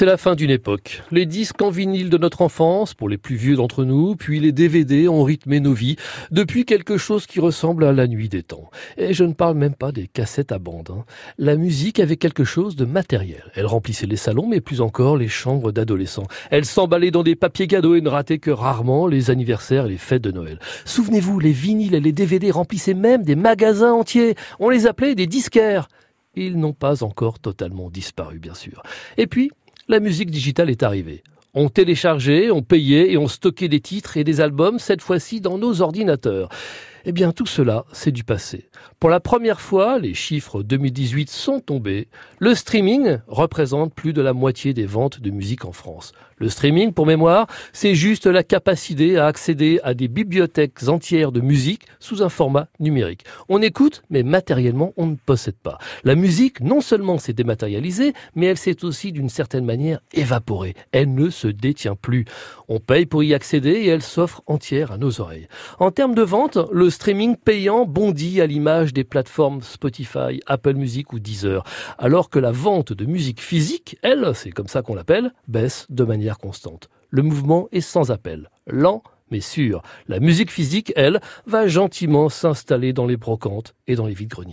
C'est la fin d'une époque. Les disques en vinyle de notre enfance, pour les plus vieux d'entre nous, puis les DVD ont rythmé nos vies, depuis quelque chose qui ressemble à la nuit des temps. Et je ne parle même pas des cassettes à bande. Hein. La musique avait quelque chose de matériel. Elle remplissait les salons, mais plus encore les chambres d'adolescents. Elle s'emballait dans des papiers cadeaux et ne ratait que rarement les anniversaires et les fêtes de Noël. Souvenez-vous, les vinyles et les DVD remplissaient même des magasins entiers. On les appelait des disquaires ils n'ont pas encore totalement disparu, bien sûr. Et puis, la musique digitale est arrivée. On téléchargeait, on payait et on stockait des titres et des albums, cette fois-ci dans nos ordinateurs. Eh bien, tout cela, c'est du passé. Pour la première fois, les chiffres 2018 sont tombés. Le streaming représente plus de la moitié des ventes de musique en France. Le streaming, pour mémoire, c'est juste la capacité à accéder à des bibliothèques entières de musique sous un format numérique. On écoute, mais matériellement, on ne possède pas. La musique, non seulement s'est dématérialisée, mais elle s'est aussi d'une certaine manière évaporée. Elle ne se détient plus. On paye pour y accéder et elle s'offre entière à nos oreilles. En termes de vente, le streaming payant bondit à l'image des plateformes Spotify, Apple Music ou Deezer, alors que la vente de musique physique, elle, c'est comme ça qu'on l'appelle, baisse de manière constante. Le mouvement est sans appel, lent mais sûr. La musique physique, elle, va gentiment s'installer dans les brocantes et dans les vides-greniers.